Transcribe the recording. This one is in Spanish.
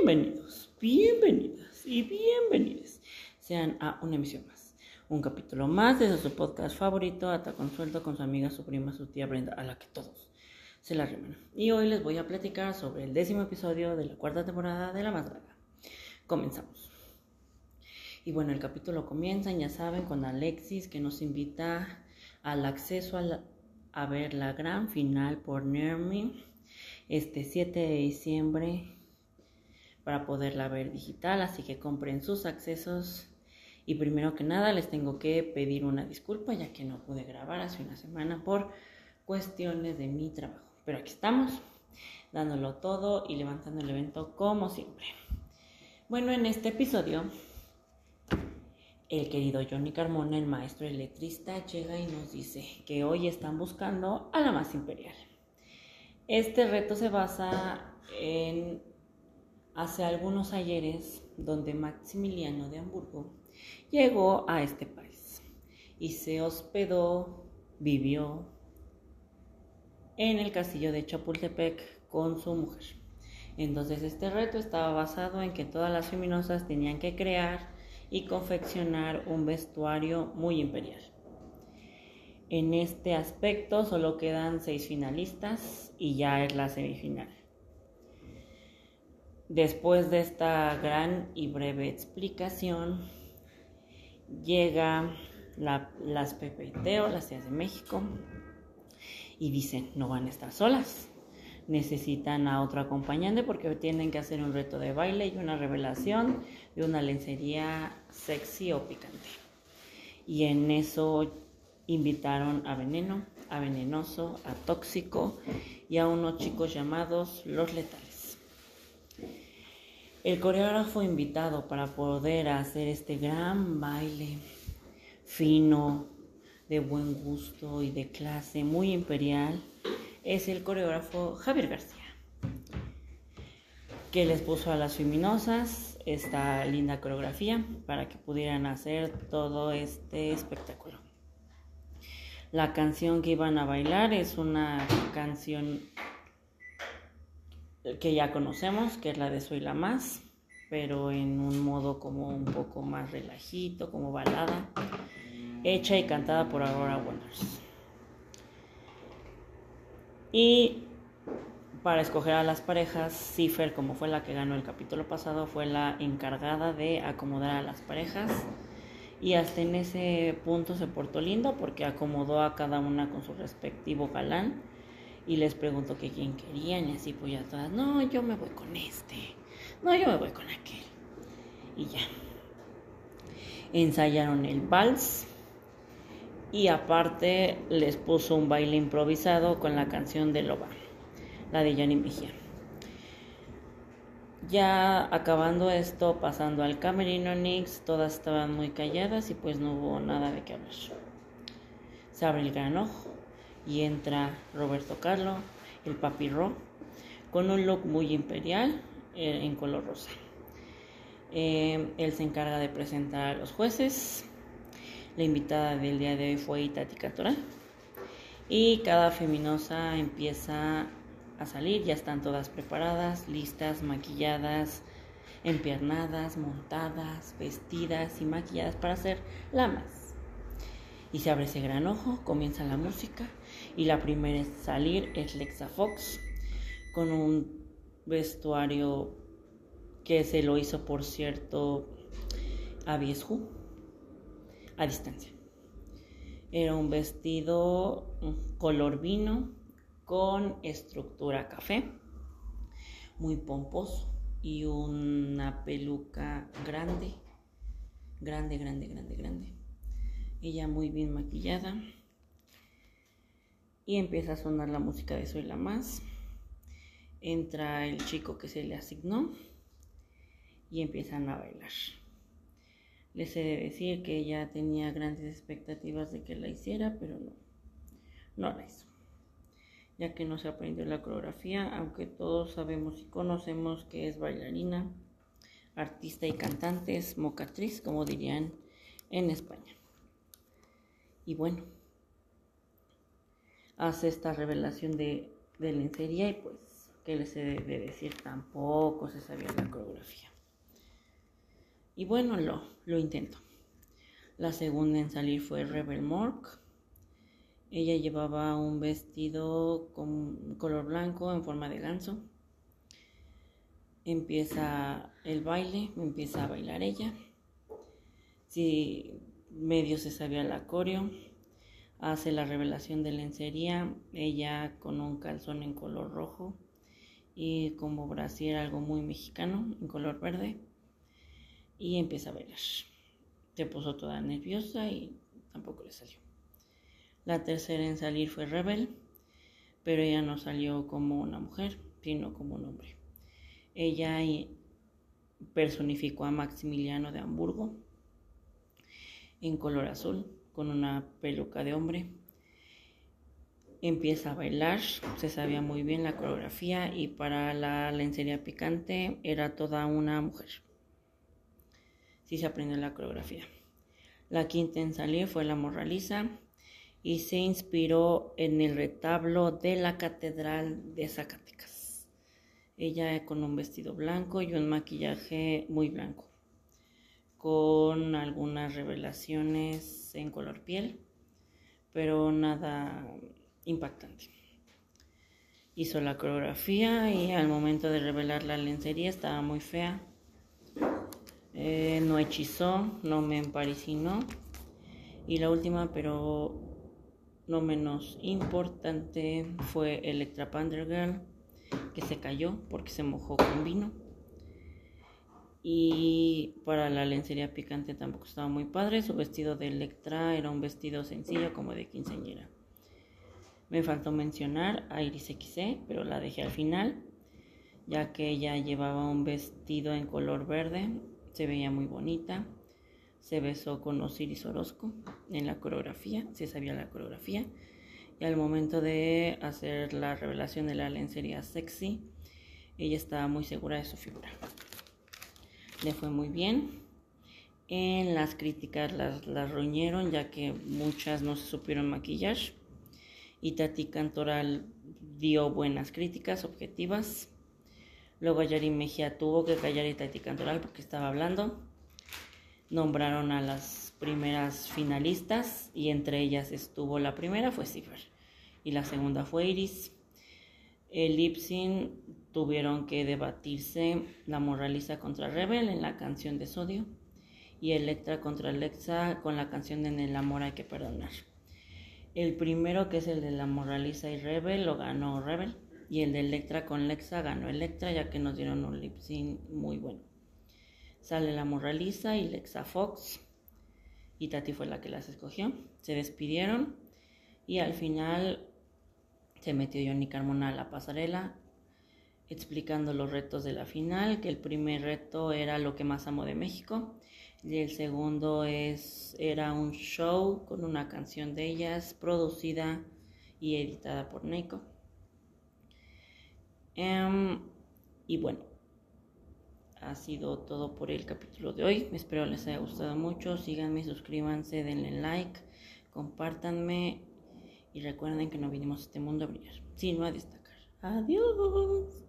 Bienvenidos, bienvenidas y bienvenidos sean a una emisión más, un capítulo más de su podcast favorito, Ata Consuelto con su amiga, su prima, su tía Brenda, a la que todos se la riman. Y hoy les voy a platicar sobre el décimo episodio de la cuarta temporada de La Más Draga. Comenzamos. Y bueno, el capítulo comienza, ya saben, con Alexis que nos invita al acceso a, a ver la gran final por Nermi este 7 de diciembre para poderla ver digital, así que compren sus accesos. Y primero que nada les tengo que pedir una disculpa ya que no pude grabar hace una semana por cuestiones de mi trabajo. Pero aquí estamos, dándolo todo y levantando el evento como siempre. Bueno, en este episodio, el querido Johnny Carmona, el maestro electrista, llega y nos dice que hoy están buscando a la más imperial. Este reto se basa en hace algunos ayeres donde Maximiliano de Hamburgo llegó a este país y se hospedó, vivió en el castillo de Chapultepec con su mujer. Entonces este reto estaba basado en que todas las feminosas tenían que crear y confeccionar un vestuario muy imperial. En este aspecto solo quedan seis finalistas y ya es la semifinal. Después de esta gran y breve explicación, llega las PPT las Ciudad de México, y dicen, no van a estar solas, necesitan a otro acompañante porque tienen que hacer un reto de baile y una revelación de una lencería sexy o picante. Y en eso invitaron a Veneno, a Venenoso, a Tóxico y a unos chicos llamados Los Letales. El coreógrafo invitado para poder hacer este gran baile fino, de buen gusto y de clase muy imperial es el coreógrafo Javier García, que les puso a las feminosas esta linda coreografía para que pudieran hacer todo este espectáculo. La canción que iban a bailar es una canción que ya conocemos, que es la de Soy la Más, pero en un modo como un poco más relajito, como balada, hecha y cantada por Aurora Wonders. Y para escoger a las parejas, Cipher, como fue la que ganó el capítulo pasado, fue la encargada de acomodar a las parejas. Y hasta en ese punto se portó lindo porque acomodó a cada una con su respectivo galán y les preguntó que quién querían y así pues ya todas, no, yo me voy con este, no, yo me voy con aquel. Y ya. Ensayaron el vals y aparte les puso un baile improvisado con la canción de Loba, la de Johnny Mejía. Ya acabando esto, pasando al camerino Nix, todas estaban muy calladas y pues no hubo nada de qué hablar. Se abre el gran ojo y entra Roberto Carlo, el papirro, con un look muy imperial eh, en color rosa. Eh, él se encarga de presentar a los jueces. La invitada del día de hoy fue Itati Cantoral. Y cada feminosa empieza a salir, ya están todas preparadas, listas, maquilladas, empiernadas, montadas, vestidas y maquilladas para hacer la más y se abre ese gran ojo, comienza la música y la primera en salir es Lexa Fox con un vestuario que se lo hizo por cierto a Viesju a distancia. Era un vestido color vino con estructura café, muy pomposo y una peluca grande, grande, grande, grande, grande ella muy bien maquillada. Y empieza a sonar la música de Soy Más. Entra el chico que se le asignó y empiezan a bailar. Les he de decir que ella tenía grandes expectativas de que la hiciera, pero no, no la hizo. Ya que no se aprendió la coreografía, aunque todos sabemos y conocemos que es bailarina, artista y cantante, es mocatriz, como dirían en España. Y bueno, hace esta revelación de, lencería y pues que les he de decir, tampoco se sabía la coreografía. Y bueno, lo, lo intento. La segunda en salir fue Rebel Mork. Ella llevaba un vestido con color blanco en forma de ganso. Empieza el baile, empieza a bailar ella. Si medio se sabía la coreo, hace la revelación de lencería, ella con un calzón en color rojo y como brasier algo muy mexicano en color verde y empieza a bailar. Se puso toda nerviosa y tampoco le salió. La tercera en salir fue Rebel, pero ella no salió como una mujer, sino como un hombre. Ella personificó a Maximiliano de Hamburgo en color azul con una peluca de hombre. Empieza a bailar, se sabía muy bien la coreografía y para la lencería picante era toda una mujer. Sí se aprendió la coreografía. La quinta en salir fue la morraliza y se inspiró en el retablo de la catedral de Zacatecas. Ella con un vestido blanco y un maquillaje muy blanco con algunas revelaciones en color piel, pero nada impactante. Hizo la coreografía y al momento de revelar la lencería estaba muy fea. Eh, no hechizó, no me emparicinó. Y la última, pero no menos importante, fue Electra Pandergirl, que se cayó porque se mojó con vino. Y para la lencería picante tampoco estaba muy padre. Su vestido de Electra era un vestido sencillo como de quinceañera. Me faltó mencionar a Iris XC, pero la dejé al final, ya que ella llevaba un vestido en color verde, se veía muy bonita. Se besó con Osiris Orozco en la coreografía, se sabía la coreografía. Y al momento de hacer la revelación de la lencería sexy, ella estaba muy segura de su figura le fue muy bien. En las críticas las, las ya que muchas no se supieron maquillar. Y Tati Cantoral dio buenas críticas objetivas. Luego Yari Mejía tuvo que callar a Tati Cantoral porque estaba hablando. Nombraron a las primeras finalistas y entre ellas estuvo la primera fue Cipher y la segunda fue Iris. El Lipsin tuvieron que debatirse la Moraliza contra Rebel en la canción de Sodio y Electra contra Alexa con la canción de En el amor hay que perdonar. El primero, que es el de la Moraliza y Rebel, lo ganó Rebel y el de Electra con Lexa ganó Electra ya que nos dieron un lip sync muy bueno. Sale la Moraliza y Lexa Fox y Tati fue la que las escogió. Se despidieron y al final se metió Johnny Carmona a la pasarela explicando los retos de la final, que el primer reto era lo que más amo de México y el segundo es era un show con una canción de ellas producida y editada por Neiko. Em, y bueno, ha sido todo por el capítulo de hoy. Espero les haya gustado mucho. Síganme, suscríbanse, denle like, compártanme y recuerden que no vinimos a este mundo a brillar, sino a destacar. Adiós.